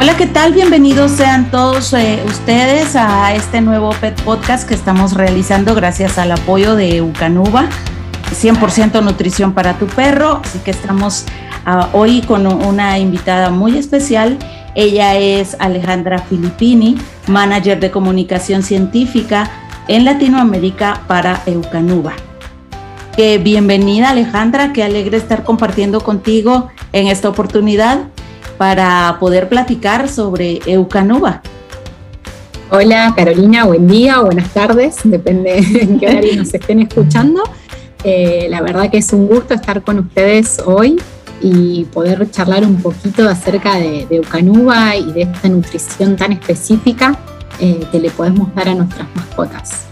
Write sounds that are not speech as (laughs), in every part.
Hola, ¿qué tal? Bienvenidos sean todos eh, ustedes a este nuevo Pet Podcast que estamos realizando gracias al apoyo de Eucanuba, 100% nutrición para tu perro. Así que estamos ah, hoy con una invitada muy especial. Ella es Alejandra Filippini, manager de comunicación científica en Latinoamérica para Eucanuba. bienvenida Alejandra, qué alegre estar compartiendo contigo en esta oportunidad para poder platicar sobre Eucanuba. Hola Carolina, buen día o buenas tardes, (laughs) depende en qué horario nos estén escuchando. Eh, la verdad que es un gusto estar con ustedes hoy y poder charlar un poquito acerca de, Eucanuba y de esta nutrición tan específica eh, que le podemos dar a nuestras mascotas.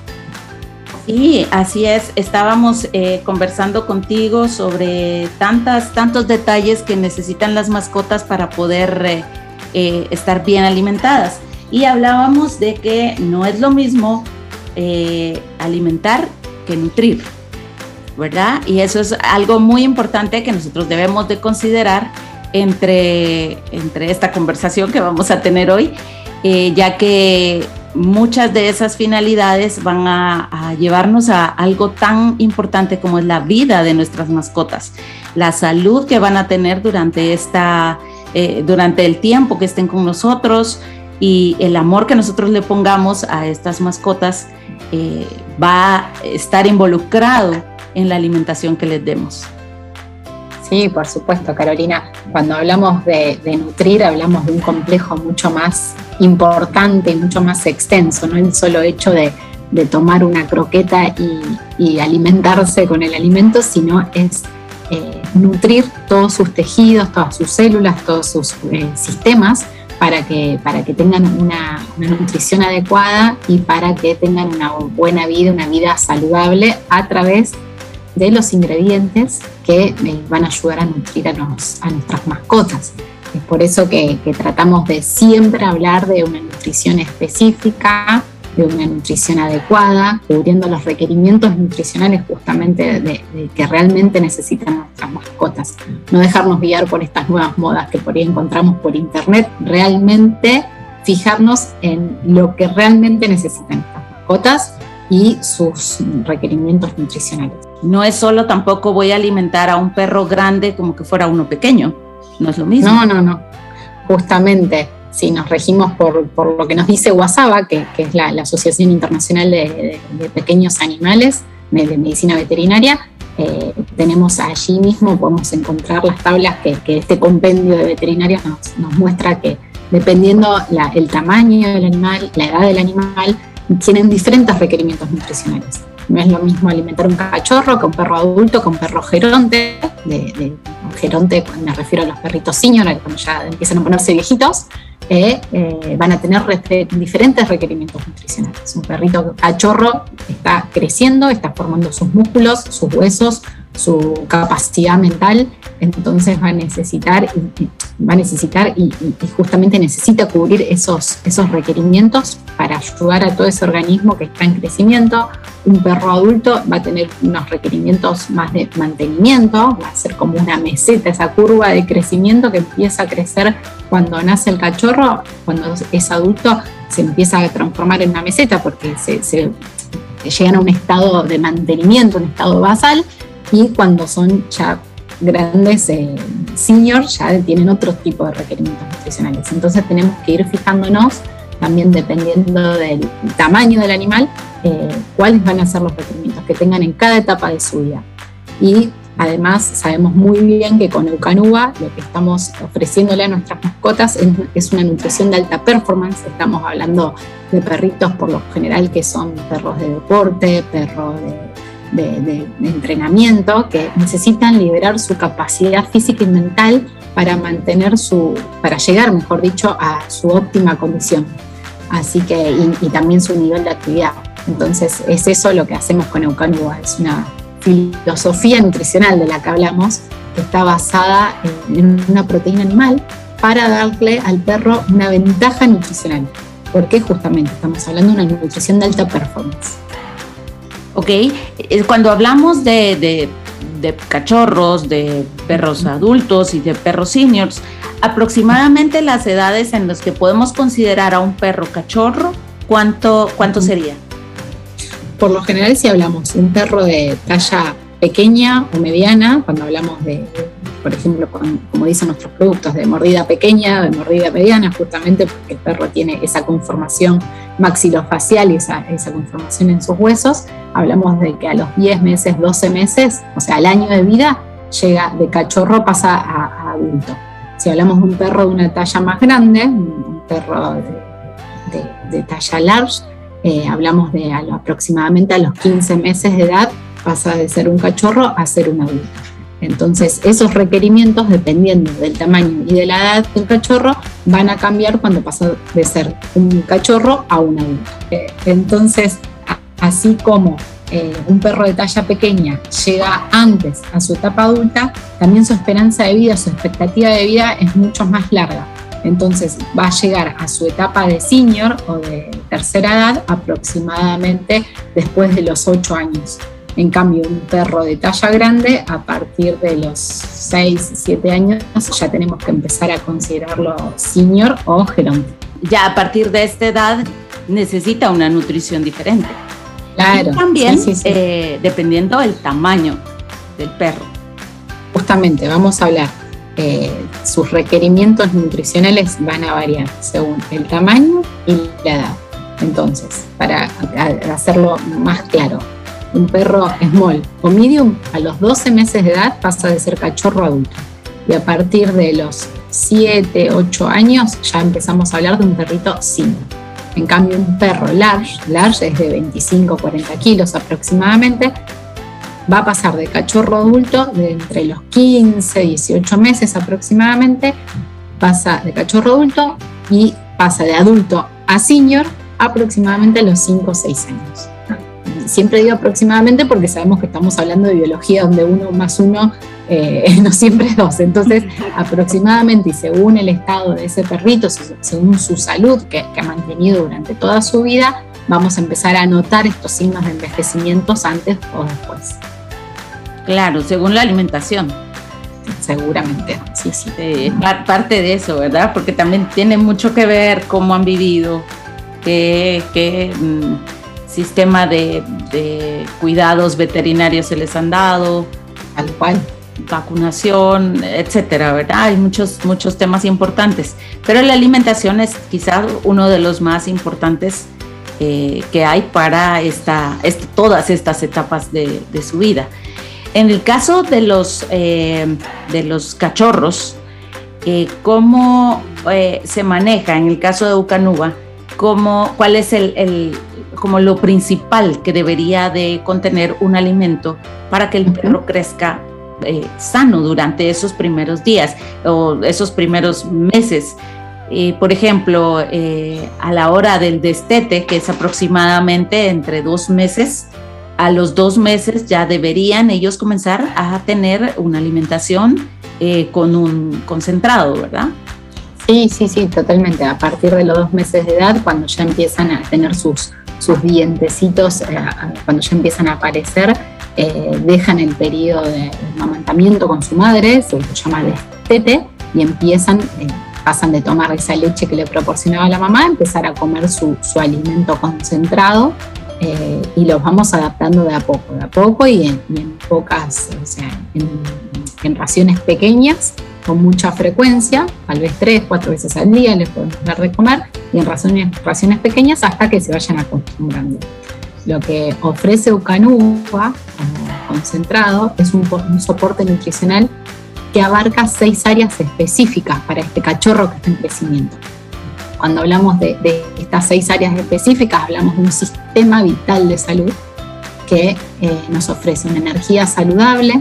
Sí, así es. Estábamos eh, conversando contigo sobre tantas, tantos detalles que necesitan las mascotas para poder eh, eh, estar bien alimentadas. Y hablábamos de que no es lo mismo alimentar que nutrir, ¿verdad? Y eso es algo muy importante que nosotros debemos de considerar entre, entre esta conversación que vamos a tener hoy, ya que muchas de esas finalidades van a, llevarnos a algo tan importante como es la vida de nuestras mascotas, la salud que van a tener durante, esta, eh, durante el tiempo que estén con nosotros y el amor que nosotros le pongamos a estas mascotas eh, va a estar involucrado en la alimentación que les demos. Sí, por supuesto, Carolina. Cuando hablamos de, nutrir, hablamos de un complejo mucho más importante, mucho más extenso, no el solo hecho de, tomar una croqueta y, alimentarse con el alimento, sino es eh, nutrir todos sus tejidos, todas sus células, todos sus eh, sistemas para que, para que tengan una, una, nutrición adecuada y para que tengan una buena vida, una vida saludable a través de los ingredientes que van a ayudar a nutrir a, nuestras mascotas. Es por eso que, tratamos de siempre hablar de una nutrición específica, de una nutrición adecuada, cubriendo los requerimientos nutricionales justamente de, que realmente necesitan nuestras mascotas. No dejarnos guiar por estas nuevas modas que por ahí encontramos por internet, realmente fijarnos en lo que realmente necesitan nuestras mascotas y sus requerimientos nutricionales. No es solo tampoco voy a alimentar a un perro grande como que fuera uno pequeño, no es lo mismo. No, no, no. Justamente, si nos regimos por, por lo que nos dice WhatsApp, que, es la, Asociación Internacional de, Pequeños Animales, de, Medicina Veterinaria, eh, tenemos allí mismo, podemos encontrar las tablas que, este compendio de veterinarios nos, muestra que dependiendo el tamaño del animal, la edad del animal, tienen diferentes requerimientos nutricionales. No es lo mismo alimentar un cachorro que un perro adulto, que un perro geronte. De, geronte, me refiero a los perritos senior, cuando ya empiezan a ponerse viejitos, eh, van a tener diferentes requerimientos nutricionales. Un perrito cachorro está creciendo, está formando sus músculos, sus huesos, su capacidad mental, entonces va a necesitar, va a necesitar y, justamente necesita cubrir esos, esos requerimientos para ayudar a todo ese organismo que está en crecimiento. Un perro adulto va a tener unos requerimientos más de mantenimiento, va a ser como una meseta, esa curva de crecimiento que empieza a crecer cuando nace el cachorro, cuando es adulto se empieza a transformar en una meseta porque se, se llegan a un estado de mantenimiento, un estado basal, y cuando son ya grandes eh, seniors ya tienen otro tipo de requerimientos nutricionales. Entonces tenemos que ir fijándonos también dependiendo del tamaño del animal, eh, cuáles van a ser los requerimientos que tengan en cada etapa de su vida. Y además sabemos muy bien que con Eucanuba lo que estamos ofreciéndole a nuestras mascotas es, es una nutrición de alta performance. Estamos hablando de perritos por lo general que son perros de deporte, perros de de, entrenamiento que necesitan liberar su capacidad física y mental para mantener su, para llegar, mejor dicho, a su óptima condición. Así que, y, también su nivel de actividad. Entonces, es eso lo que hacemos con Eucanua, es una filosofía nutricional de la que hablamos, que está basada en una proteína animal para darle al perro una ventaja nutricional. Porque justamente estamos hablando de una nutrición de alta performance. ¿Ok? Eh, cuando hablamos de, cachorros, de perros adultos y de perros seniors, aproximadamente las edades en las que podemos considerar a un perro cachorro, ¿cuánto, cuánto sería? Por lo general, si hablamos de un perro de talla pequeña o mediana, cuando hablamos de, por ejemplo, como dicen nuestros productos, de mordida pequeña, de mordida mediana, justamente porque el perro tiene esa conformación maxilofacial y esa, esa conformación en sus huesos, hablamos de que a los 10 meses, 12 meses, o sea, al año de vida, llega de cachorro, pasa a, adulto. Si hablamos de un perro de una talla más grande, un perro de, talla large, eh, hablamos de aproximadamente a los 15 meses de edad, pasa de ser un cachorro a ser un adulto. Entonces, esos requerimientos, dependiendo del tamaño y de la edad del cachorro, van a cambiar cuando pasa de ser un cachorro a un adulto. Eh, entonces, así como eh, un perro de talla pequeña llega antes a su etapa adulta, también su esperanza de vida, su expectativa de vida es mucho más larga. Entonces va a llegar a su etapa de senior o de tercera edad aproximadamente después de los 8 años. En cambio, un perro de talla grande, a partir de los 6, 7 años, ya tenemos que empezar a considerarlo senior o geronte. Ya a partir de esta edad necesita una nutrición diferente. Claro. Y también eh, dependiendo del tamaño del perro. Justamente, vamos a hablar. Eh, sus requerimientos nutricionales van a variar según el tamaño y la edad. Entonces, para hacerlo más claro, un perro small o medium a los 12 meses de edad pasa de ser cachorro adulto. Y a partir de los 7, 8 años ya empezamos a hablar de un perrito senior. En cambio, un perro large, large es de 25 40 kilos aproximadamente, va a pasar de cachorro adulto de entre los 15 y 18 meses aproximadamente, pasa de cachorro adulto y pasa de adulto a senior aproximadamente los 5 o 6 años siempre digo aproximadamente porque sabemos que estamos hablando de biología donde uno más uno eh, (laughs) no siempre es dos. Entonces, (laughs) aproximadamente y según el estado de ese perrito, según su salud que, ha mantenido durante toda su vida, vamos a empezar a notar estos signos de envejecimientos antes o después. Claro, según la alimentación. Seguramente, sí, sí. parte de eso, ¿verdad? Porque también tiene mucho que ver cómo han vivido, qué, qué mm, sistema de, cuidados veterinarios se les han dado, al cual vacunación, etcétera, ¿verdad? Hay muchos, muchos temas importantes, pero la alimentación es quizás uno de los más importantes eh, que hay para esta, todas estas etapas de, su vida. En el caso de los, eh, de los cachorros, eh, ¿cómo se maneja en el caso de Ucanuba? ¿Cómo, ¿Cuál es el, como lo principal que debería de contener un alimento para que el perro crezca eh, sano durante esos primeros días o esos primeros meses. por ejemplo, eh, a la hora del destete, que es aproximadamente entre dos meses, a los dos meses ya deberían ellos comenzar a tener una alimentación eh, con un concentrado, ¿verdad? Sí, sí, sí, totalmente. A partir de los dos meses de edad, cuando ya empiezan a tener sus sus dientecitos, eh, cuando ya empiezan a aparecer, eh, dejan el periodo de amamantamiento con su madre, se llama destete, y empiezan, eh, pasan de tomar esa leche que le proporcionaba la mamá a empezar a comer su, alimento concentrado y los vamos adaptando de a poco, de a poco y en, pocas, o sea, en raciones pequeñas con mucha frecuencia, tal vez tres, cuatro veces al día les podemos dar de comer y en raciones, raciones pequeñas hasta que se vayan acostumbrando. Lo que ofrece Ucanuba concentrado es un, soporte nutricional que abarca seis áreas específicas para este cachorro que está en crecimiento. Cuando hablamos de, estas seis áreas específicas, hablamos de un sistema vital de salud que eh, nos ofrece una energía saludable,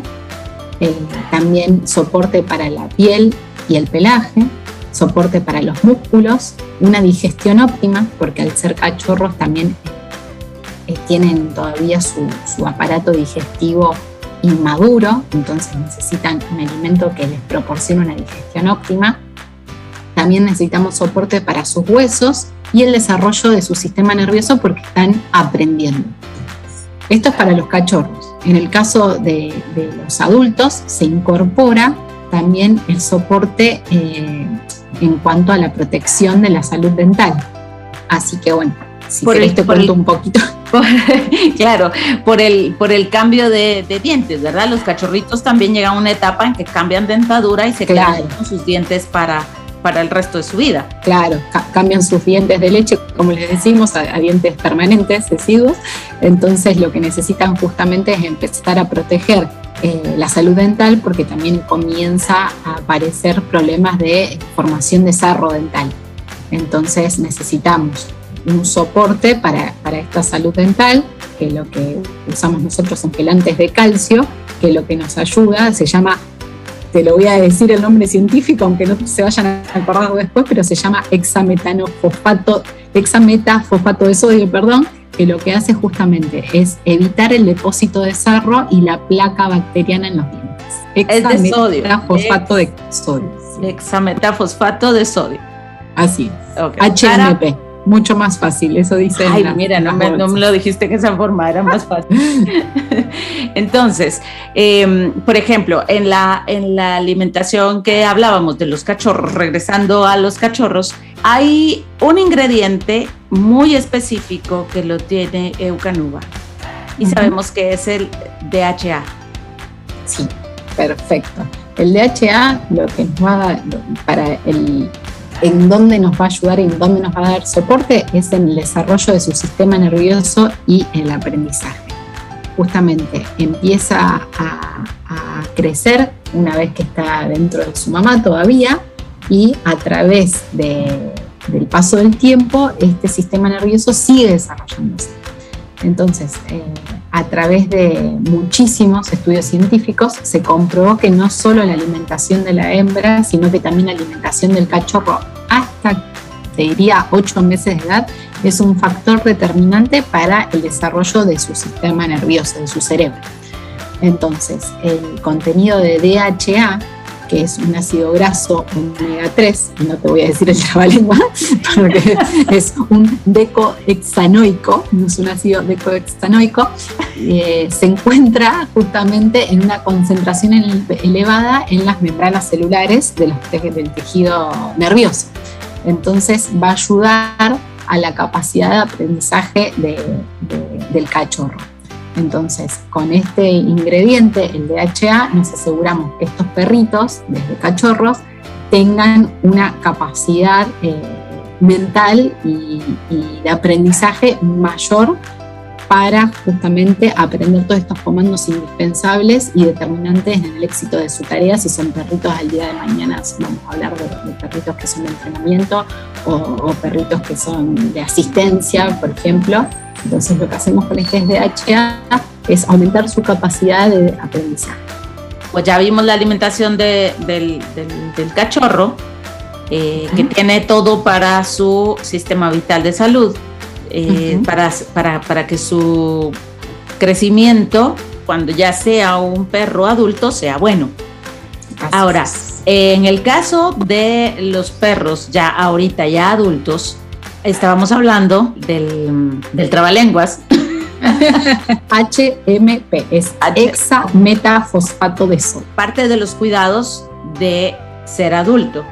eh, también soporte para la piel y el pelaje, soporte para los músculos, una digestión óptima, porque al ser cachorros también eh, tienen todavía su, aparato digestivo inmaduro, entonces necesitan un alimento que les proporcione una digestión óptima. También necesitamos soporte para sus huesos y el desarrollo de su sistema nervioso porque están aprendiendo. Esto es para los cachorros. En el caso de, los adultos se incorpora también el soporte eh, en cuanto a la protección de la salud dental. Así que bueno, si por querés te cuento un poquito. (laughs) claro, por el, por el cambio de, dientes, ¿verdad? Los cachorritos también llegan a una etapa en que cambian dentadura y se quedan con sus dientes para, para el resto de su vida. Claro, cambian sus dientes de leche, como les decimos, a, dientes permanentes, deciduos. Entonces lo que necesitan justamente es empezar a proteger eh, la salud dental porque también comienza a aparecer problemas de formación de sarro dental. Entonces necesitamos un soporte para, para esta salud dental, que lo que usamos nosotros son gelantes de calcio, que lo que nos ayuda se llama, te lo voy a decir el nombre científico, aunque no se vayan a acordar después, pero se llama hexametanofosfato, hexametafosfato de sodio, perdón, que lo que hace justamente es evitar el depósito de sarro y la placa bacteriana en los dientes. Hexametafosfato de sodio. Hexametafosfato de sodio. Así es. HMP mucho más fácil, eso dice. Ay, mira, no me, lo dijiste que esa forma era más fácil. (laughs) Entonces, em, por ejemplo, en la, en la alimentación que hablábamos de los cachorros, regresando a los cachorros, hay un ingrediente muy específico que lo tiene Eucanuba y sabemos que es el DHA. Sí, perfecto. El DHA lo que nos va para el en dónde nos va a ayudar y en dónde nos va a dar soporte es en el desarrollo de su sistema nervioso y el aprendizaje. Justamente empieza a, crecer una vez que está dentro de su mamá todavía y a través del paso del tiempo este sistema nervioso sigue desarrollándose. Entonces, eh, a través de muchísimos estudios científicos se comprobó que no solo la alimentación de la hembra, sino que también la alimentación del cachorro hasta, te diría, 8 meses de edad, es un factor determinante para el desarrollo de su sistema nervioso, de su cerebro. Entonces, el contenido de DHA que es un ácido graso omega 3, no te voy a decir el (laughs) trabalengua, porque es un decohexanoico, no es un ácido decohexanoico, eh, se encuentra justamente en una concentración elevada en las membranas celulares de los del tejido nervioso. Entonces va a ayudar a la capacidad de aprendizaje del cachorro. Entonces, con este ingrediente, el DHA, nos aseguramos que estos perritos, desde cachorros, tengan una capacidad eh, mental y, de aprendizaje mayor para justamente aprender todos estos comandos indispensables y determinantes en el éxito de su tarea. Si son perritos al día de mañana, vamos a hablar de, perritos que son de entrenamiento o perritos que son de asistencia, por ejemplo. Entonces lo que hacemos con este DHA es aumentar su capacidad de aprendizaje. Pues ya vimos la alimentación del, cachorro, eh, que tiene todo para su sistema vital de salud, eh, para, para, que su crecimiento, cuando ya sea un perro adulto, sea bueno. Ahora, en el caso de los perros ya ahorita, ya adultos, estábamos hablando del, del trabalenguas. (laughs) HMP es hexametafosfato de sodio. Parte de los cuidados de ser adulto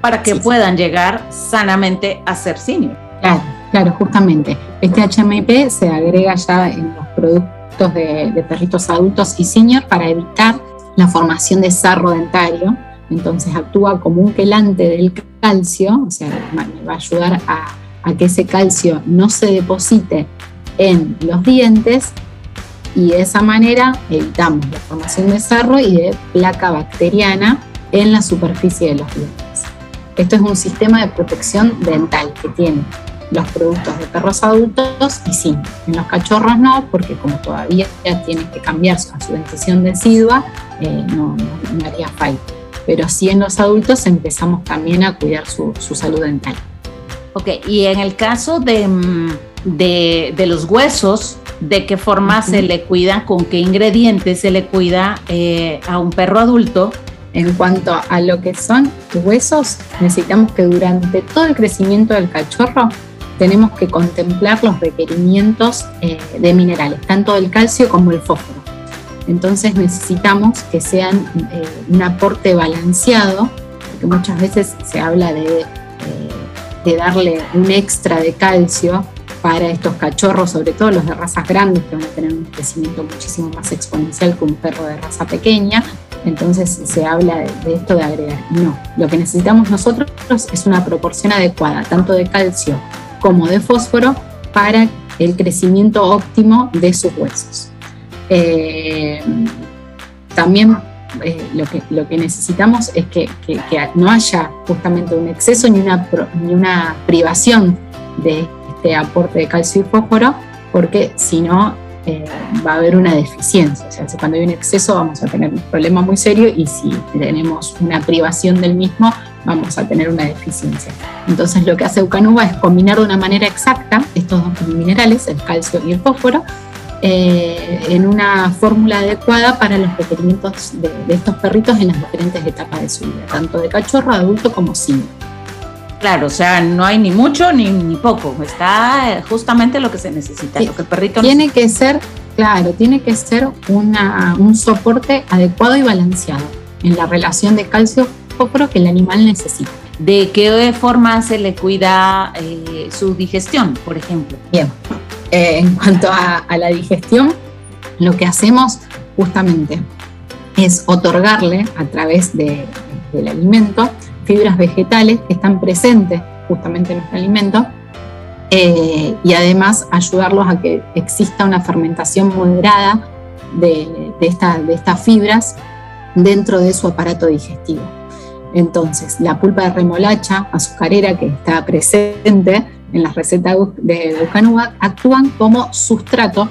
para que puedan llegar sanamente a ser senior. Claro, claro, justamente. Este HMP se agrega ya en los productos de, de perritos adultos y senior para evitar la formación de sarro dentario. Entonces actúa como un quelante del calcio, o sea, va a ayudar a a que ese calcio no se deposite en los dientes y de esa manera evitamos la formación de sarro y de placa bacteriana en la superficie de los dientes. Esto es un sistema de protección dental que tiene los productos de perros adultos y sí, en los cachorros no, porque como todavía tienen que cambiar su, su dentición decidua, eh, no, haría falta. Pero sí en los adultos empezamos también a cuidar su salud dental. Ok, y en el caso de, mm, los huesos, ¿de qué forma se le cuida, con qué ingredientes se le cuida eh, a un perro adulto? En cuanto a lo que son huesos, necesitamos que durante todo el crecimiento del cachorro tenemos que contemplar los requerimientos eh, de minerales, tanto del calcio como el fósforo. Entonces necesitamos que sean eh, un aporte balanceado, porque muchas veces se habla de, de darle un extra de calcio para estos cachorros, sobre todo los de razas grandes, que van a tener un crecimiento muchísimo más exponencial que un perro de raza pequeña. Entonces se habla de, esto de agregar. No, lo que necesitamos nosotros es una proporción adecuada, tanto de calcio como de fósforo, para el crecimiento óptimo de sus huesos. Eh, también eh, lo, que, lo que necesitamos es que, no haya justamente un exceso ni una, ni una privación de este aporte de calcio y fósforo, porque si no eh, va a haber una deficiencia. O sea, cuando hay un exceso vamos a tener un problema muy serio y si tenemos una privación del mismo, vamos a tener una deficiencia. Entonces lo que hace Eucanuba es combinar de una manera exacta estos dos minerales, el calcio y el fósforo, eh, en una fórmula adecuada para los requerimientos de, estos perritos en las diferentes etapas de su vida, tanto de cachorro, adulto como sin. Claro, o sea, no hay ni mucho ni, ni poco, está justamente lo que se necesita, lo que el perrito Tiene que ser, claro, tiene que ser una, un soporte adecuado y balanceado en la relación de calcio-fósforo que el animal necesita. ¿De qué forma se le cuida eh, su digestión, por ejemplo? Bien, eh, en cuanto a, la digestión, lo que hacemos justamente es otorgarle a través del alimento fibras vegetales que están presentes justamente en nuestro alimento eh, y además ayudarlos a que exista una fermentación moderada de, de estas fibras dentro de su aparato digestivo. Entonces, la pulpa de remolacha azucarera que está presente en las recetas de Eucanuba actúan como sustrato.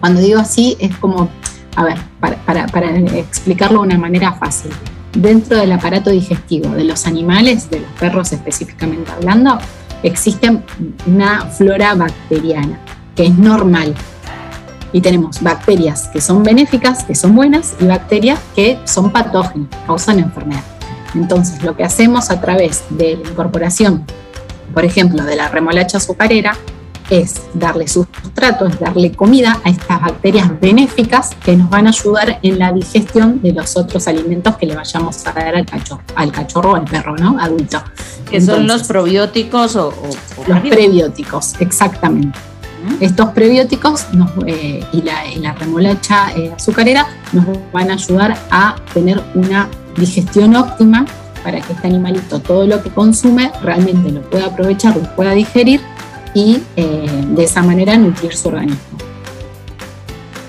Cuando digo así, es como, a ver, para, para, explicarlo de una manera fácil. Dentro del aparato digestivo de los animales, de los perros específicamente hablando, existe una flora bacteriana que es normal. Y tenemos bacterias que son benéficas, que son buenas, y bacterias que son patógenas, causan enfermedad. Entonces, lo que hacemos a través de la incorporación por ejemplo, de la remolacha azucarera, es darle sustrato, es darle comida a estas bacterias benéficas que nos van a ayudar en la digestión de los otros alimentos que le vayamos a dar al cachorro, al cachorro o al perro, ¿no? Adulto. Que son los probióticos o, los prebióticos, exactamente. Estos prebióticos eh, y, la, remolacha eh, azucarera nos van a ayudar a tener una digestión óptima para que este animalito todo lo que consume realmente lo pueda aprovechar, lo pueda digerir y eh, de esa manera nutrir su organismo.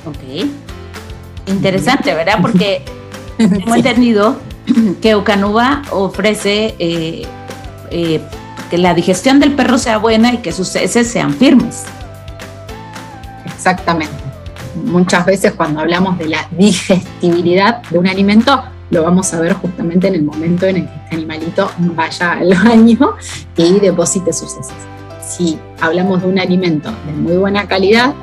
Ok. Interesante, ¿verdad? Porque (laughs) hemos entendido que Eucanuba ofrece eh, eh, que la digestión del perro sea buena y que sus heces sean firmes. Exactamente. Muchas veces cuando hablamos de la digestibilidad de un alimento, lo vamos a ver justamente en el momento en el que este animalito vaya al (laughs) baño y deposite sus heces. Si hablamos de un alimento de muy buena calidad,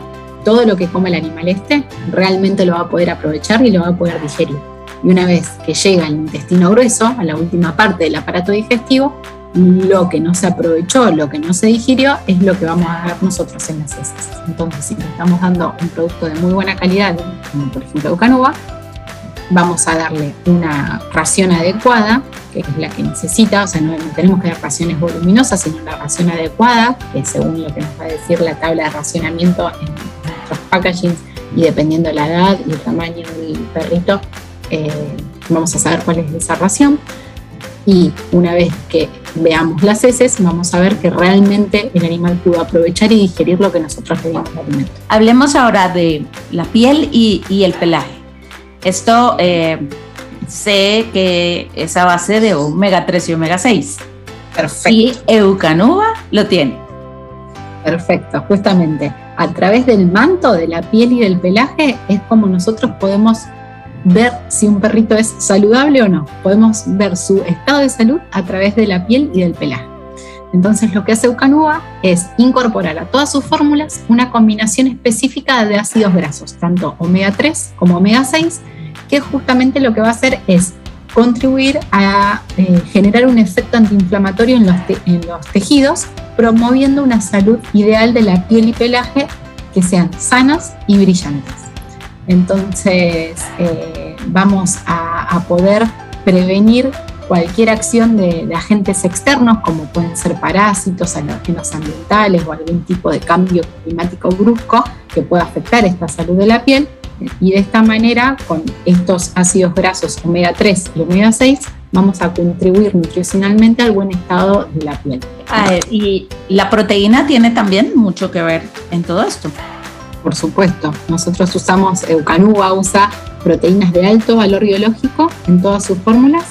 todo lo que come el animal este realmente lo va a poder aprovechar y lo va a poder digerir. Y una vez que llega al intestino grueso, a la última parte del aparato digestivo, lo que no se aprovechó, lo que no se digirió, es lo que vamos a ver nosotros en las heces. Entonces, si le estamos dando un producto de muy buena calidad, como por ejemplo Eucanuba, vamos a darle una ración adecuada, que es la que necesita, o sea, no, tenemos que dar raciones voluminosas, sino la ración adecuada, que según lo que nos va a decir la tabla de racionamiento en nuestros packagings y dependiendo de la edad y el tamaño del perrito, eh, vamos a saber cuál es esa ración. Y una vez que veamos las heces, vamos a ver que realmente el animal pudo aprovechar y digerir lo que nosotros le dimos de alimento. Hablemos ahora de la piel y, y el pelaje. Esto eh, sé que es a base de omega 3 y omega 6. Perfecto. Y Eucanuba lo tiene. Perfecto, justamente. A través del manto, de la piel y del pelaje es como nosotros podemos ver si un perrito es saludable o no. Podemos ver su estado de salud a través de la piel y del pelaje. Entonces lo que hace Eucanuba es incorporar a todas sus fórmulas una combinación específica de ácidos grasos, tanto omega 3 como omega 6, que justamente lo que va a hacer es contribuir a eh, generar un efecto antiinflamatorio en los, en los tejidos, promoviendo una salud ideal de la piel y pelaje que sean sanas y brillantes. Entonces eh, vamos a, poder prevenir cualquier acción de, agentes externos, como pueden ser parásitos, alergenos ambientales o algún tipo de cambio climático brusco que pueda afectar esta salud de la piel. Y de esta manera, con estos ácidos grasos omega 3 y omega 6, vamos a contribuir nutricionalmente al buen estado de la piel. Ah, y la proteína tiene también mucho que ver en todo esto. Por supuesto, nosotros usamos, Eucanuba usa proteínas de alto valor biológico en todas sus fórmulas,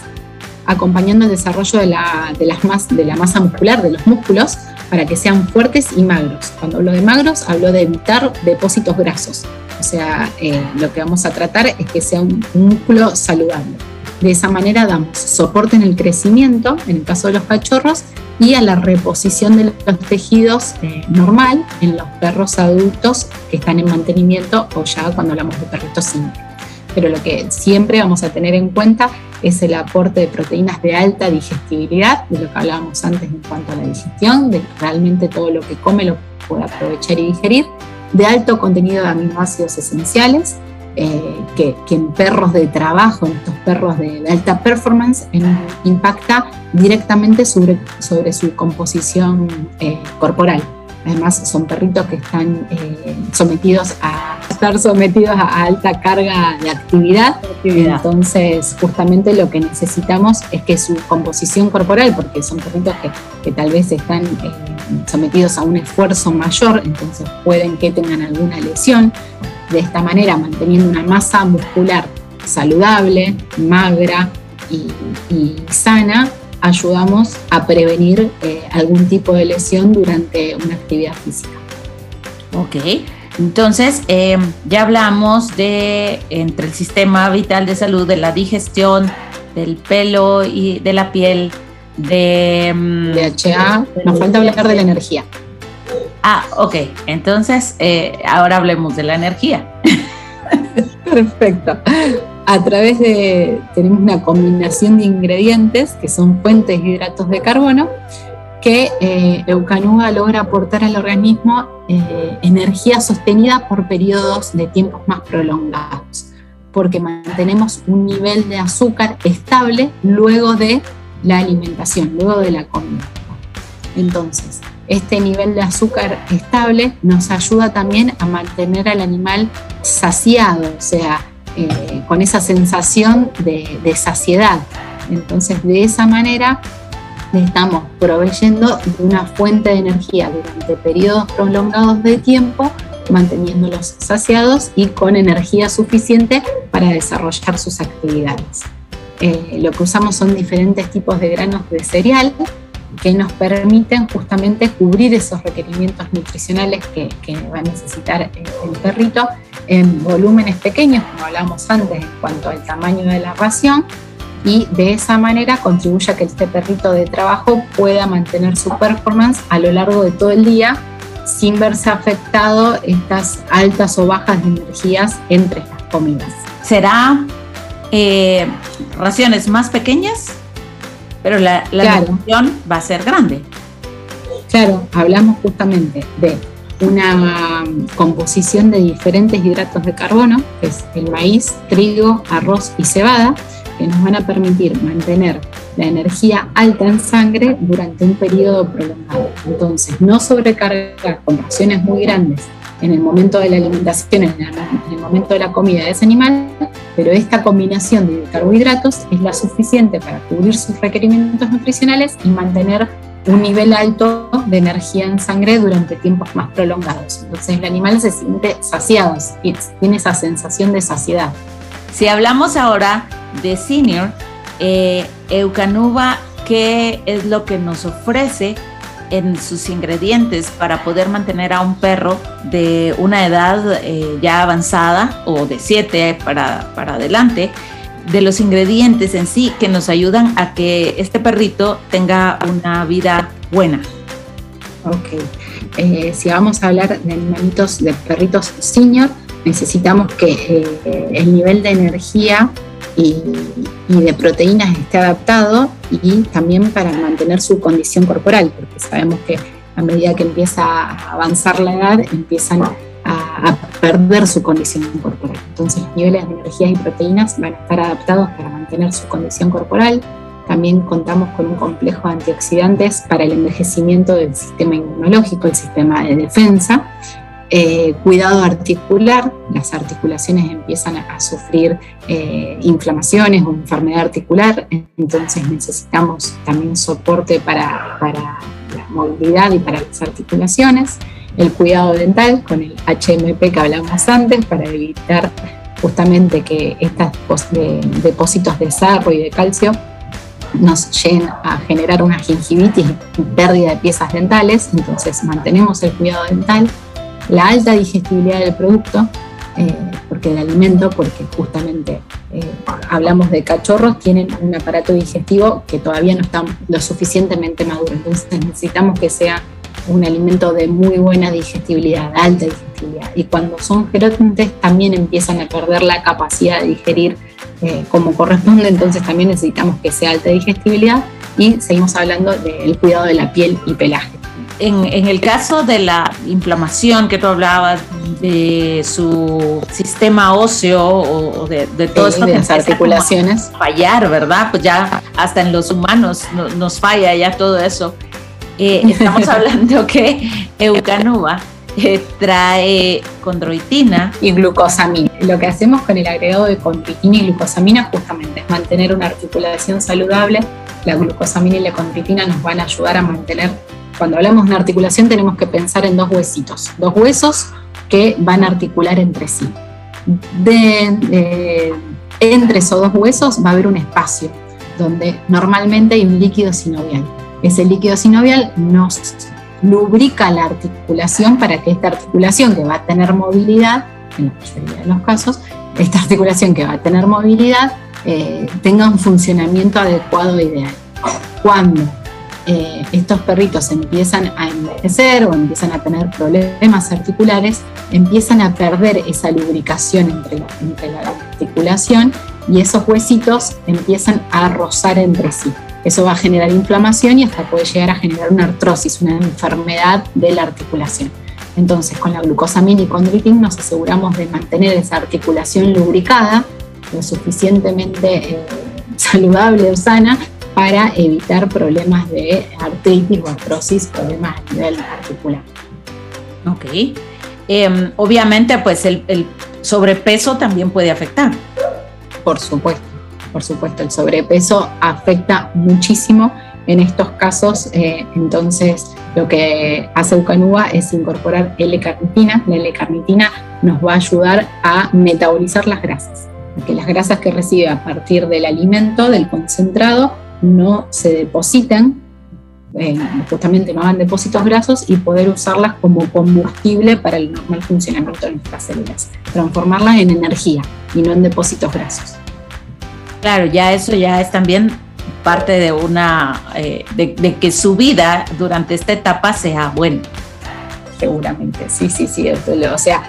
acompañando el desarrollo de la, de las de la masa muscular, de los músculos, para que sean fuertes y magros. Cuando hablo de magros, hablo de evitar depósitos grasos. O sea, eh, lo que vamos a tratar es que sea un músculo saludable. De esa manera damos soporte en el crecimiento, en el caso de los cachorros, y a la reposición de los tejidos eh, normal en los perros adultos que están en mantenimiento o ya cuando hablamos de perritos simples. Pero lo que siempre vamos a tener en cuenta es el aporte de proteínas de alta digestibilidad, de lo que hablábamos antes en cuanto a la digestión, de realmente todo lo que come lo puede aprovechar y digerir, de alto contenido de aminoácidos esenciales, eh, que, en perros de trabajo, en estos perros de, alta performance, impacta directamente sobre, sobre su composición eh, corporal. Además, son perritos que están eh, sometidos a estar sometidos a alta carga de actividad. Entonces, justamente lo que necesitamos es que su composición corporal, porque son perritos que, que tal vez están sometidos a un esfuerzo mayor, entonces pueden que tengan alguna lesión, de esta manera, manteniendo una masa muscular saludable, magra y, sana, ayudamos a prevenir eh, algún tipo de lesión durante una actividad física. Ok, entonces eh, ya hablamos de entre el sistema vital de salud, de la digestión, del pelo y de la piel, de... Mm, DHA, nos falta hablar de la energía. Ah, ok. Entonces, eh, ahora hablemos de la energía. (laughs) Perfecto. A través de, tenemos una combinación de ingredientes que son fuentes de hidratos de carbono que eh, Eucanuba logra aportar al organismo eh, energía sostenida por periodos de tiempos más prolongados, porque mantenemos un nivel de azúcar estable luego de la alimentación, luego de la comida. Entonces, este nivel de azúcar estable nos ayuda también a mantener al animal saciado, o sea, eh, con esa sensación de, saciedad. Entonces, de esa manera estamos proveyendo una fuente de energía durante periodos prolongados de tiempo, manteniéndolos saciados y con energía suficiente para desarrollar sus actividades. Eh, lo que usamos son diferentes tipos de granos de cereal, que nos permiten justamente cubrir esos requerimientos nutricionales que, va a necesitar el perrito en volúmenes pequeños, como hablábamos antes, en cuanto al tamaño de la ración, y de esa manera contribuye a que este perrito de trabajo pueda mantener su performance a lo largo de todo el día sin verse afectado estas altas o bajas de energías entre las comidas. ¿Será eh, raciones más pequeñas pero la, la va a ser grande. Claro, hablamos justamente de una composición de diferentes hidratos de carbono, que es el maíz, trigo, arroz y cebada, que nos van a permitir mantener la energía alta en sangre durante un periodo prolongado. Entonces, no sobrecargar con raciones muy grandes en el momento de la alimentación, en el momento de la comida de ese animal, pero esta combinación de carbohidratos es la suficiente para cubrir sus requerimientos nutricionales y mantener un nivel alto de energía en sangre durante tiempos más prolongados. Entonces el animal se siente saciado, tiene esa sensación de saciedad. Si hablamos ahora de senior, eh, Eucanuba, ¿qué es lo que nos ofrece en sus ingredientes para poder mantener a un perro de una edad eh, ya avanzada o de 7 para, para adelante, de los ingredientes en sí que nos ayudan a que este perrito tenga una vida buena. Ok, eh, si vamos a hablar de animalitos, de perritos senior, necesitamos que eh, el nivel de energía y, de proteínas esté adaptado y también para mantener su condición corporal, porque sabemos que a medida que empieza a avanzar la edad, empiezan a, a, perder su condición corporal. Entonces los niveles de energías y proteínas van a estar adaptados para mantener su condición corporal. También contamos con un complejo de antioxidantes para el envejecimiento del sistema inmunológico, el sistema de defensa. Eh, cuidado articular, las articulaciones empiezan a, sufrir eh, inflamaciones o enfermedad articular, entonces necesitamos también soporte para, la movilidad y para las articulaciones. El cuidado dental con el HMP que hablamos antes para evitar justamente que estos depósitos de sarro y de calcio nos lleguen a generar una gingivitis y pérdida de piezas dentales, entonces mantenemos el cuidado dental, la alta digestibilidad del producto, eh, porque el alimento, porque justamente eh, hablamos de cachorros, tienen un aparato digestivo que todavía no está lo suficientemente maduro, entonces necesitamos que sea un alimento de muy buena digestibilidad, alta digestibilidad. Y cuando son gerotontes también empiezan a perder la capacidad de digerir eh, como corresponde, entonces también necesitamos que sea alta digestibilidad y seguimos hablando del cuidado de la piel y pelaje. En, el caso de la inflamación que tú hablabas, de su sistema óseo o, de, de todo esto de las articulaciones. Fallar, ¿verdad? Pues ya hasta en los humanos nos falla ya todo eso. Eh, (laughs) estamos hablando que Eucanuba eh, trae condroitina y glucosamina. Lo que hacemos con el agregado de condroitina y glucosamina justamente es mantener una articulación saludable. La glucosamina y la condroitina nos van a ayudar a mantener, cuando hablamos de una articulación tenemos que pensar en dos huesitos, dos huesos que van a articular entre sí. entre esos dos huesos va a haber un espacio donde normalmente hay un líquido sinovial ese líquido sinovial nos lubrica la articulación para que esta articulación que va a tener movilidad, en la mayoría de los casos, esta articulación que va a tener movilidad eh, tenga un funcionamiento adecuado e ideal. Cuando eh, estos perritos empiezan a envejecer o empiezan a tener problemas articulares, empiezan a perder esa lubricación entre la articulación y esos huesitos empiezan a rozar entre sí. Eso va a generar inflamación y hasta puede llegar a generar una artrosis, una enfermedad de la articulación. Entonces, con la glucosamina y condritin nos aseguramos de mantener esa articulación lubricada, lo suficientemente eh, saludable o sana para evitar problemas de artritis o artrosis, problemas a nivel articular. Ok. Em, obviamente, pues el sobrepeso también puede afectar. Por supuesto por supuesto, el sobrepeso afecta muchísimo en estos casos. Eh, entonces, lo que hace Eucanuba es incorporar L-carnitina. La L-carnitina nos va a ayudar a metabolizar las grasas, que las grasas que recibe a partir del alimento, del concentrado, no se depositen, eh, justamente no hagan depósitos grasos y poder usarlas como combustible para el normal funcionamiento de nuestras células, transformarlas en energía y no en depósitos grasos. Claro, ya eso ya es también parte de una, eh, de, que su vida durante esta etapa sea buena. Seguramente, sí, sí, sí. O sea,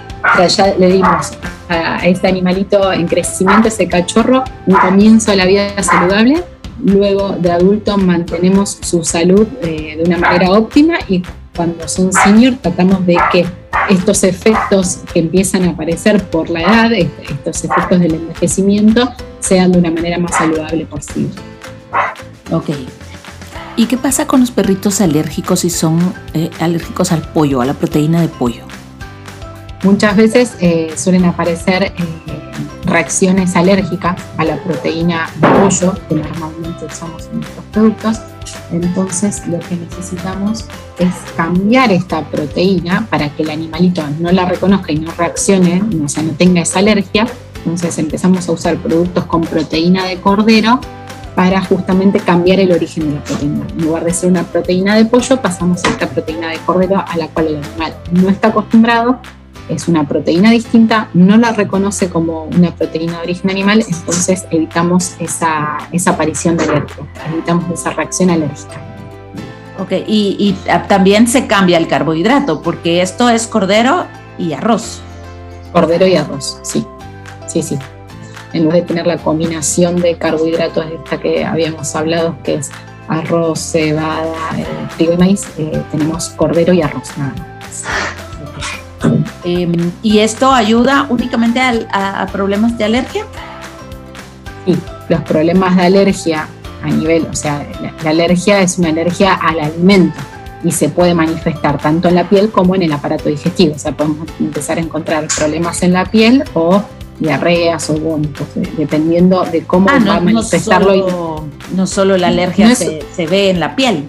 ya le dimos a este animalito en crecimiento, ese cachorro, un comienzo de la vida saludable. Luego de adulto mantenemos su salud eh, de una manera óptima y cuando son senior tratamos de que estos efectos que empiezan a aparecer por la edad, estos efectos del envejecimiento, sean de una manera más saludable posible. Ok. ¿Y qué pasa con los perritos alérgicos si son eh, alérgicos al pollo, a la proteína de pollo? Muchas veces eh, suelen aparecer reacciones alérgicas a la proteína de pollo que normalmente usamos en nuestros productos entonces lo que necesitamos es cambiar esta proteína para que el animalito no la reconozca y no reaccione, o sea, no tenga esa alergia. Entonces empezamos a usar productos con proteína de cordero para justamente cambiar el origen de la proteína. En lugar de ser una proteína de pollo, pasamos a esta proteína de cordero a la cual el animal no está acostumbrado es una proteína distinta, no la reconoce como una proteína de origen animal, entonces evitamos esa, aparición de alergia, evitamos esa reacción alérgica. Ok, y, también se cambia el carbohidrato, porque esto es cordero y arroz. Cordero y arroz, sí, sí, sí. En vez de tener la combinación de carbohidratos esta que habíamos hablado, que es arroz, cebada, eh, trigo y maíz, eh, tenemos cordero y arroz nada más. Em, ¿Y esto ayuda únicamente a, problemas de alergia? Sí, los problemas de alergia a nivel, o sea, la, alergia es una alergia al alimento y se puede manifestar tanto en la piel como en el aparato digestivo. O sea, podemos empezar a encontrar problemas en la piel o diarreas o vómitos, dependiendo de cómo ah, va a manifestarlo. No solo, la alergia se, se ve en la piel.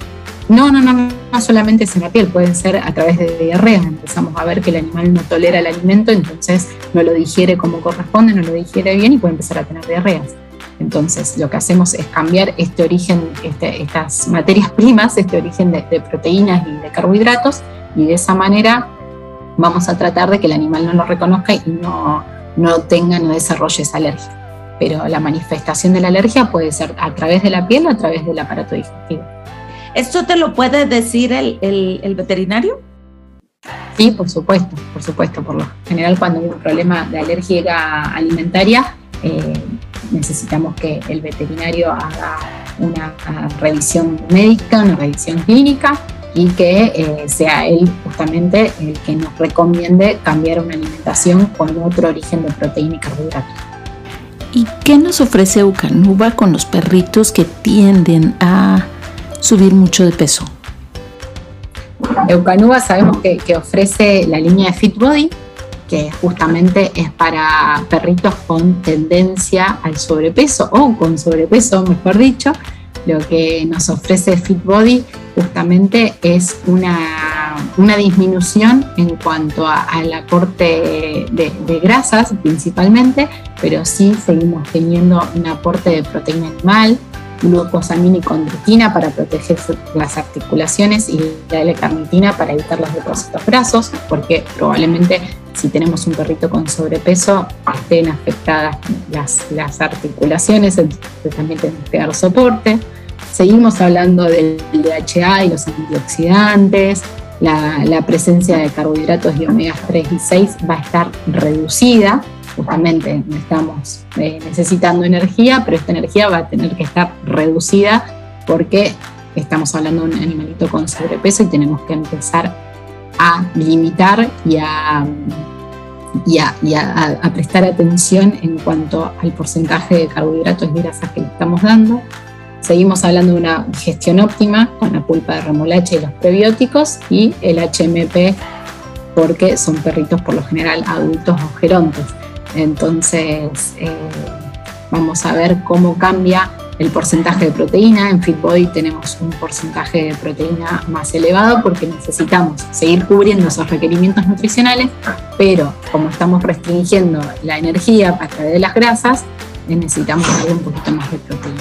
No, no, no, no solamente es en la piel, pueden ser a través de diarrea. Empezamos a ver que el animal no tolera el alimento, entonces no lo digiere como corresponde, no lo digiere bien y puede empezar a tener diarreas. Entonces, lo que hacemos es cambiar este origen, este, estas materias primas, este origen de, proteínas y de carbohidratos, y de esa manera vamos a tratar de que el animal no lo reconozca y no, no tenga, no desarrolle esa alergia. Pero la manifestación de la alergia puede ser a través de la piel o a través del aparato digestivo. ¿Esto te lo puede decir el, veterinario? Sí, por supuesto, por supuesto. Por lo general, cuando hay un problema de alergia alimentaria, eh, necesitamos que el veterinario haga una revisión médica, una revisión clínica y que eh, sea él justamente el que nos recomiende cambiar una alimentación con otro origen de proteína y carbohidratos. ¿Y qué nos ofrece Eucanuba con los perritos que tienden a subir mucho de peso? Eucanuba sabemos que, ofrece la línea de Fit Body, que justamente es para perritos con tendencia al sobrepeso o con sobrepeso, mejor dicho. Lo que nos ofrece Fit Body justamente es una, una disminución en cuanto al aporte de, de, grasas principalmente, pero sí seguimos teniendo un aporte de proteína animal, glucosamina para proteger las articulaciones y la L-carnitina para evitar los depósitos grasos, porque probablemente si tenemos un perrito con sobrepeso estén afectadas las, las articulaciones, entonces también tenemos que dar soporte. Seguimos hablando del DHA y los antioxidantes, la, la presencia de carbohidratos de omega 3 y 6 va a estar reducida justamente estamos eh, necesitando energía, pero esta energía va a tener que estar reducida porque estamos hablando de un animalito con sobrepeso y tenemos que empezar a limitar y a, a, prestar atención en cuanto al porcentaje de carbohidratos y grasas que le estamos dando. Seguimos hablando de una digestión óptima con la pulpa de remolacha y los prebióticos y el HMP porque son perritos por lo general adultos o gerontes. Entonces, eh, vamos a ver cómo cambia el porcentaje de proteína. En FitBody tenemos un porcentaje de proteína más elevado porque necesitamos seguir cubriendo esos requerimientos nutricionales, pero como estamos restringiendo la energía a través de las grasas, necesitamos un poquito más de proteína.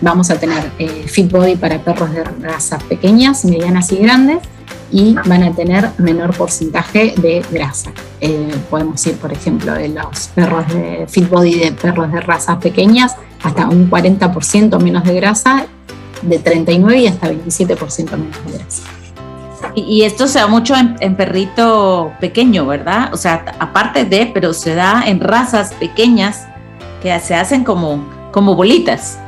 Vamos a tener eh, FitBody para perros de razas pequeñas, medianas y grandes y van a tener menor porcentaje de grasa. Eh, podemos ir, por ejemplo, de los perros de fit body de perros de razas pequeñas hasta un 40% menos de grasa, de 39 y hasta 27% menos de grasa. Y, esto se da mucho en, perrito pequeño, ¿verdad? O sea, aparte de, pero se da en razas pequeñas que se hacen como, como bolitas.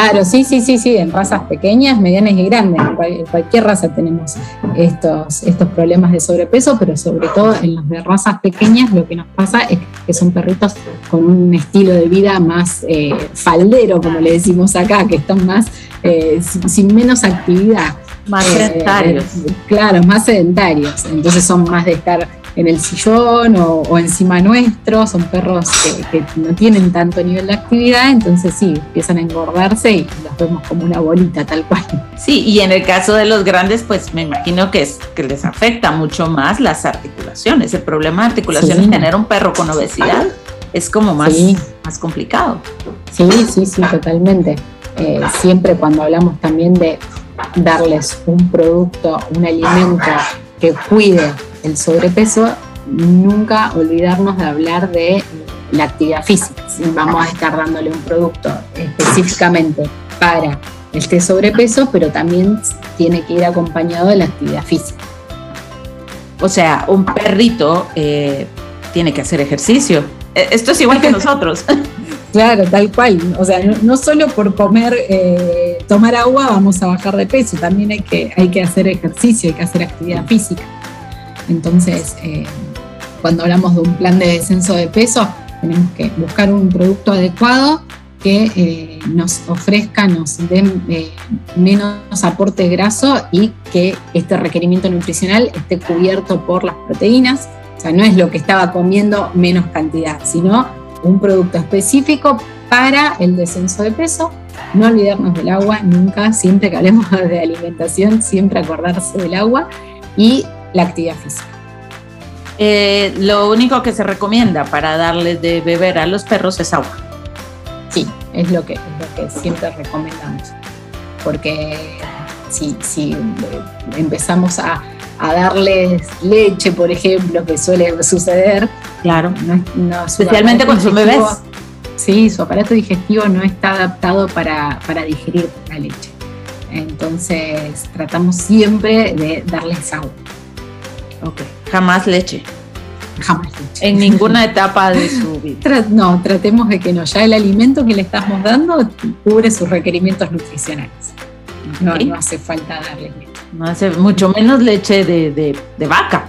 Claro, sí, sí, sí, sí, en razas pequeñas, medianas y grandes. En cualquier raza tenemos estos, estos problemas de sobrepeso, pero sobre todo en las de razas pequeñas lo que nos pasa es que son perritos con un estilo de vida más eh, faldero, como le decimos acá, que están más eh, sin, menos actividad. Más sedentarios. Eh, claro, más sedentarios. Entonces son más de estar en el sillón o, encima nuestro, son perros que, no tienen tanto nivel de actividad, entonces sí, empiezan a engordarse y los vemos como una bolita tal cual. Sí, y en el caso de los grandes, pues me imagino que, es, que les afecta mucho más las articulaciones. El problema de articulaciones, sí. tener un perro con obesidad, es como más, más complicado. Sí, sí, sí, totalmente. Eh, siempre cuando hablamos también de darles un producto, un alimento que cuide el sobrepeso, nunca olvidarnos de hablar de la actividad física. Vamos a estar dándole un producto específicamente para este sobrepeso, pero también tiene que ir acompañado de la actividad física. O sea, un perrito eh, tiene que hacer ejercicio. Eh, esto es igual que nosotros. (laughs) Claro, tal cual. O sea, no, solo por comer, eh, tomar agua vamos a bajar de peso, también hay que, hay que hacer ejercicio, hay que hacer actividad física. Entonces, eh, cuando hablamos de un plan de descenso de peso, tenemos que buscar un producto adecuado que eh, nos ofrezca, nos dé eh, menos aporte graso y que este requerimiento nutricional esté cubierto por las proteínas. O sea, no es lo que estaba comiendo menos cantidad, sino un producto específico para el descenso de peso. No olvidarnos del agua nunca, siempre que hablemos (laughs) de alimentación, siempre acordarse del agua y la actividad física. Eh, lo único que se recomienda para darles de beber a los perros es agua. Sí, es lo que, lo que siempre recomendamos. Porque si, si empezamos a, darles leche, por ejemplo, que suele suceder. Claro. No, Especialmente cuando son bebés. Sí, su aparato digestivo no está adaptado para, para digerir la leche. Entonces tratamos siempre de darles agua. Ok, jamás leche. Jamás leche. En ninguna etapa de su (laughs) vida. no, tratemos de que no, ya el alimento que le estamos dando cubre sus requerimientos nutricionales. No, no hace falta darle leche. No hace mucho menos leche de, vaca.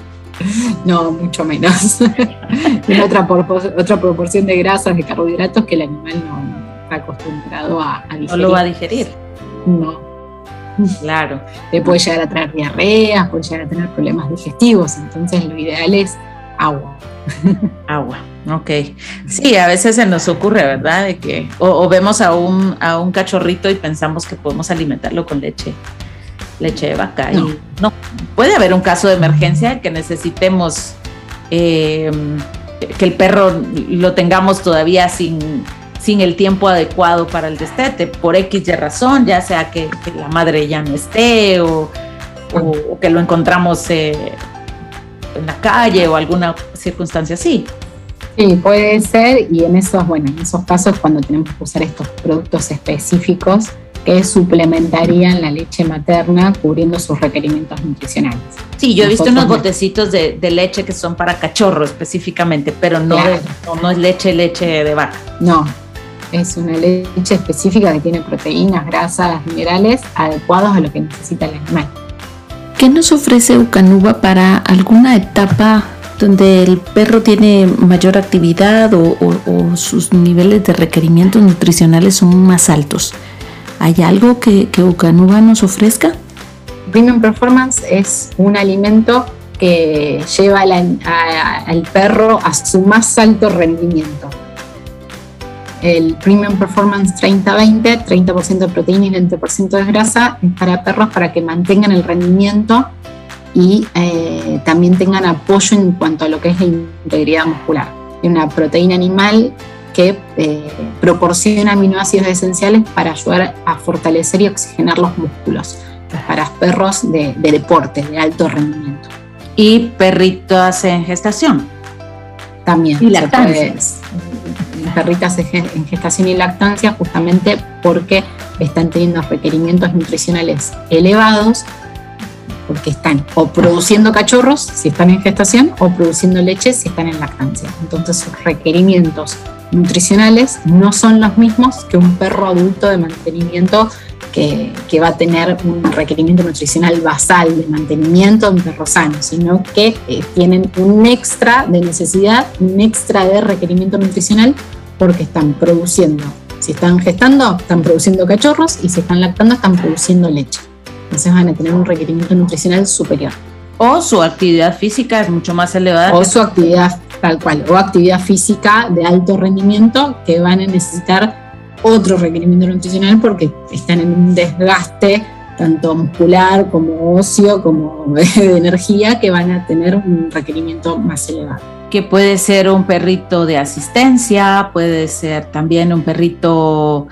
No, mucho menos. (laughs) Tiene otra, otra proporción de grasas, de carbohidratos que el animal no está acostumbrado a, a digerir. No lo va a digerir. No, Claro. Te puede llegar a traer diarreas, puede llegar a tener problemas digestivos, entonces lo ideal es agua. Agua, ok. Sí, a veces se nos ocurre, ¿verdad? De que, o, vemos a un, a un cachorrito y pensamos que podemos alimentarlo con leche, leche de vaca. No. Y no, puede haber un caso de emergencia que necesitemos eh, que el perro lo tengamos todavía sin sin el tiempo adecuado para el destete, por X y razón, ya sea que, la madre ya no esté o, que lo encontramos eh, en la calle o alguna circunstancia así. Sí, puede ser, y en esos, bueno, en esos casos cuando tenemos que usar estos productos específicos que suplementarían la leche materna cubriendo sus requerimientos nutricionales. Sí, yo he visto unos botecitos de, leche que son para cachorro específicamente, pero no, no, no, es leche, leche de vaca. No, es una leche específica que tiene proteínas, grasas, minerales adecuados a lo que necesita el animal. ¿Qué nos ofrece Ucanuba para alguna etapa donde el perro tiene mayor actividad o, sus niveles de requerimientos nutricionales son más altos? ¿Hay algo que, que Ucanuba nos ofrezca? Premium Performance es un alimento que lleva al perro a su más alto rendimiento el Premium Performance 30-20, 30%, de proteína y 20% de grasa, es para perros para que mantengan el rendimiento y eh, también tengan apoyo en cuanto a lo que es la integridad muscular. Una proteína animal que eh, proporciona aminoácidos esenciales para ayudar a fortalecer y oxigenar los músculos. para perros de, deporte, de alto rendimiento. ¿Y perritos en gestación? También. Y perritas en gestación y lactancia justamente porque están teniendo requerimientos nutricionales elevados porque están o produciendo cachorros si están en gestación o produciendo leche si están en lactancia. Entonces sus requerimientos nutricionales no son los mismos que un perro adulto de mantenimiento que, va a tener un requerimiento nutricional basal de mantenimiento de un perro sano, sino que eh, tienen un extra de necesidad, un extra de requerimiento nutricional porque están produciendo. Si están gestando, están produciendo cachorros y si están lactando, están produciendo leche. Entonces van a tener un requerimiento nutricional superior. O su actividad física es mucho más elevada. O su actividad tal cual, o actividad física de alto rendimiento que van a necesitar otro requerimiento nutricional porque están en un desgaste tanto muscular como óseo, como (laughs) de energía, que van a tener un requerimiento más elevado que puede ser un perrito de asistencia, puede ser también un perrito,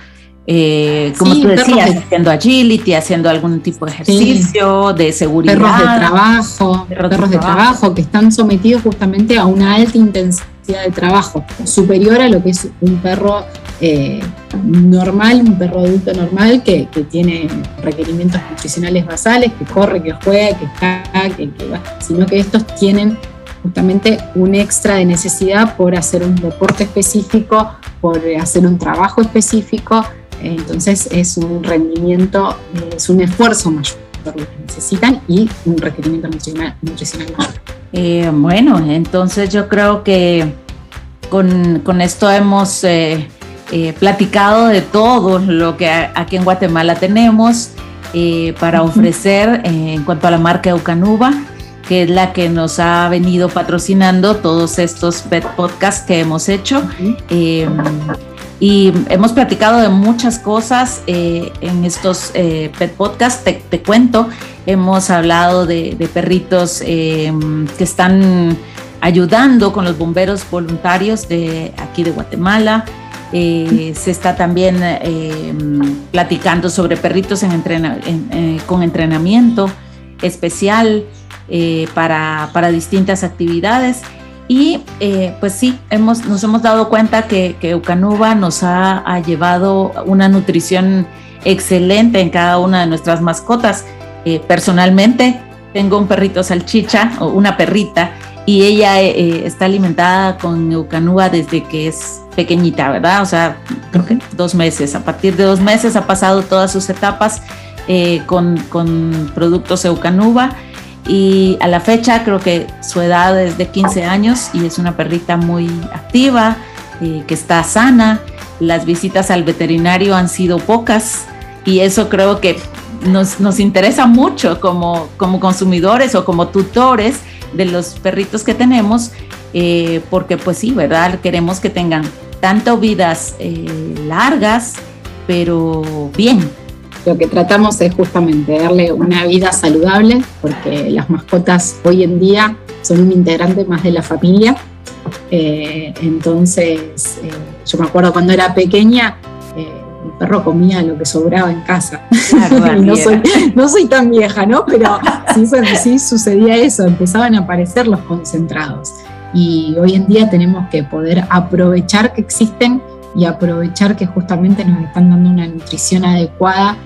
eh, como tú decías, haciendo agility, haciendo algún tipo de ejercicio, de seguridad. Perros de trabajo, perros, de, trabajo. que están sometidos justamente a una alta intensidad de trabajo, superior a lo que es un perro eh, normal, un perro adulto normal que, tiene requerimientos nutricionales basales, que corre, que juega, que está, que, que va, sino que estos tienen justamente un extra de necesidad por hacer un deporte específico, por hacer un trabajo específico, entonces es un rendimiento, es un esfuerzo mayor que necesitan y un requerimiento nutricional, nutricional mayor. Eh, bueno, entonces yo creo que con, esto hemos eh, eh, platicado de todo lo que aquí en Guatemala tenemos para ofrecer en cuanto a la marca Eucanuba, que es la que nos ha venido patrocinando todos estos pet podcasts que hemos hecho. y hemos platicado de muchas cosas en estos pet podcasts. te cuento hemos hablado de, perritos eh, que están ayudando con los bomberos voluntarios de aquí de Guatemala. Eh, se está también eh, platicando sobre perritos con entrenamiento especial para, distintas actividades. Y pues sí, hemos, nos hemos dado cuenta que, que Eucanuba nos ha, ha, llevado una nutrición excelente en cada una de nuestras mascotas. Eh, personalmente tengo un perrito salchicha o una perrita y ella eh, eh, está alimentada con eucanúa desde que es pequeñita, ¿verdad? O sea, creo que dos meses. A partir de dos meses ha pasado todas sus etapas con, con, productos eucanuba y a la fecha creo que su edad es de 15 años y es una perrita muy activa, que está sana. Las visitas al veterinario han sido pocas y eso creo que nos, interesa mucho como, como consumidores o como tutores de los perritos que tenemos, eh, porque pues sí, ¿verdad? Queremos que tengan tanto vidas eh, largas, pero bien. Lo que tratamos es justamente darle una vida saludable, porque las mascotas hoy en día son un integrante más de la familia. Eh, entonces, yo me acuerdo cuando era pequeña, el perro comía lo que sobraba en casa. (laughs) no, soy, no, soy, tan vieja, ¿no? Pero sí, sí sucedía eso, empezaban a aparecer los concentrados. Y hoy en día tenemos que poder aprovechar que existen y aprovechar que justamente nos están dando una nutrición adecuada,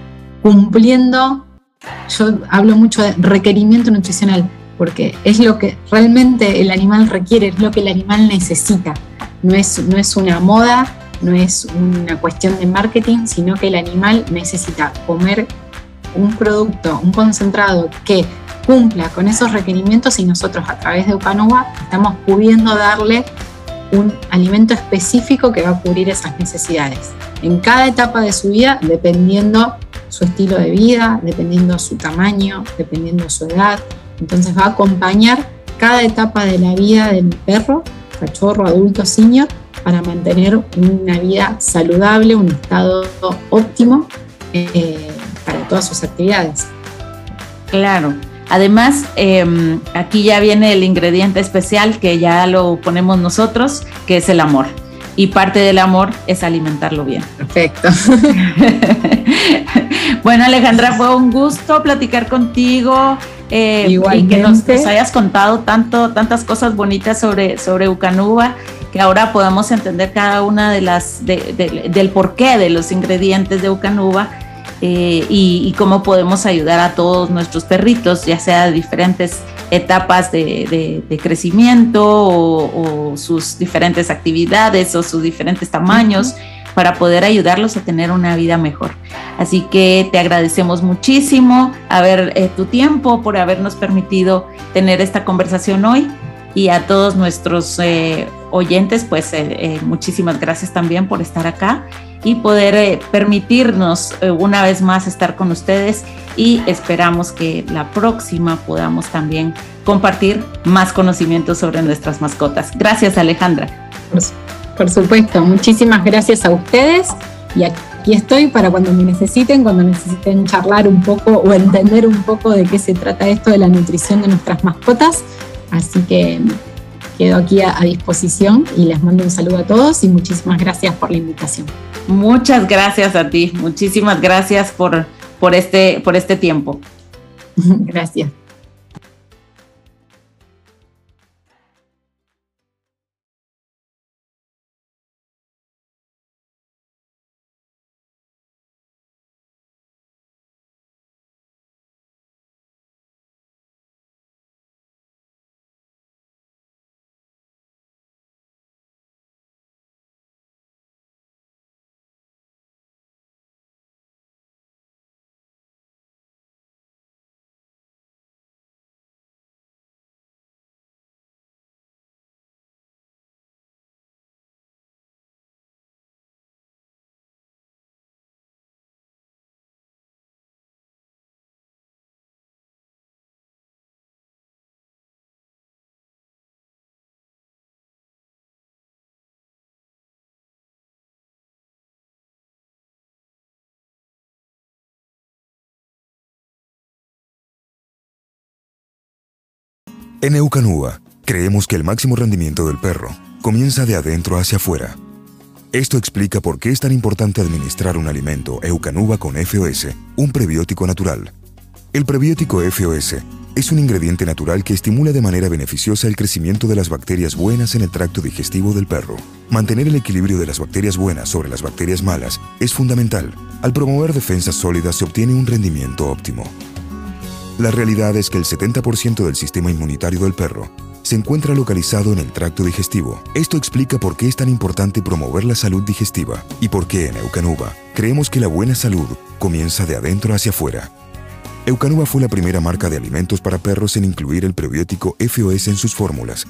cumpliendo, yo hablo mucho de requerimiento nutricional, porque es lo que realmente el animal requiere, es lo que el animal necesita. No es, no es una moda, no es una cuestión de marketing, sino que el animal necesita comer un producto, un concentrado que cumpla con esos requerimientos y nosotros a través de Upanova estamos pudiendo darle un alimento específico que va a cubrir esas necesidades. En cada etapa de su vida, dependiendo su estilo de vida, dependiendo su tamaño, dependiendo su edad, entonces va a acompañar cada etapa de la vida del perro, cachorro, adulto, senior, para mantener una vida saludable, un estado óptimo eh, para todas sus actividades. Claro. Además, em, aquí ya viene el ingrediente especial que ya lo ponemos nosotros, que es el amor. Y parte del amor es alimentarlo bien. (laughs) Perfecto. bueno, Alejandra, fue un gusto platicar contigo. Eh, y que nos, hayas contado tanto, tantas cosas bonitas sobre, sobre Ucanuba que ahora podamos entender cada una de las del porqué de los ingredientes de Ucanuba eh, y, cómo podemos ayudar a todos nuestros perritos, ya sea de diferentes etapas de, crecimiento o, sus diferentes actividades o sus diferentes tamaños. para poder ayudarlos a tener una vida mejor. Así que te agradecemos muchísimo haber eh, tu tiempo por habernos permitido tener esta conversación hoy y a todos nuestros eh, oyentes, pues eh, eh, muchísimas gracias también por estar acá y poder permitirnos una vez más estar con ustedes y esperamos que la próxima podamos también compartir más conocimientos sobre nuestras mascotas. Gracias Alejandra. Por, supuesto, muchísimas gracias a ustedes y aquí estoy para cuando me necesiten, cuando necesiten charlar un poco o entender un poco de qué se trata esto de la nutrición de nuestras mascotas Así que quedo aquí a, disposición y les mando un saludo a todos y muchísimas gracias por la invitación. Muchas gracias a ti, muchísimas gracias por, por, este, por este tiempo. (laughs) gracias. En Eucanúa, creemos que el máximo rendimiento del perro comienza de adentro hacia afuera. Esto explica por qué es tan importante administrar un alimento Eucanuba con FOS, un prebiótico natural. El prebiótico FOS es un ingrediente natural que estimula de manera beneficiosa el crecimiento de las bacterias buenas en el tracto digestivo del perro. Mantener el equilibrio de las bacterias buenas sobre las bacterias malas es fundamental. Al promover defensas sólidas se obtiene un rendimiento óptimo. La realidad es que el 70% del sistema inmunitario del perro se encuentra localizado en el tracto digestivo. Esto explica por qué es tan importante promover la salud digestiva y por qué en Eucanuba creemos que la buena salud comienza de adentro hacia afuera. Eucanuba fue la primera marca de alimentos para perros en incluir el prebiótico FOS en sus fórmulas